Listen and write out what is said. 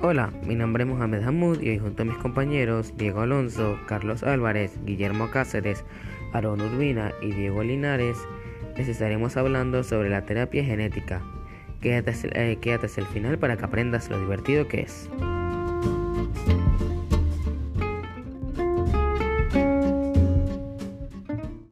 Hola, mi nombre es Mohamed Hamud y hoy junto a mis compañeros Diego Alonso, Carlos Álvarez, Guillermo Cáceres, Aaron Urbina y Diego Linares les estaremos hablando sobre la terapia genética. Quédate, eh, quédate hasta el final para que aprendas lo divertido que es.